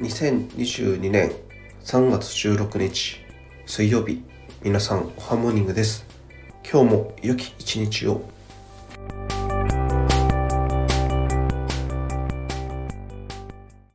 2022年3月16日水曜日。皆さんおはモーニングです。今日も良き一日を。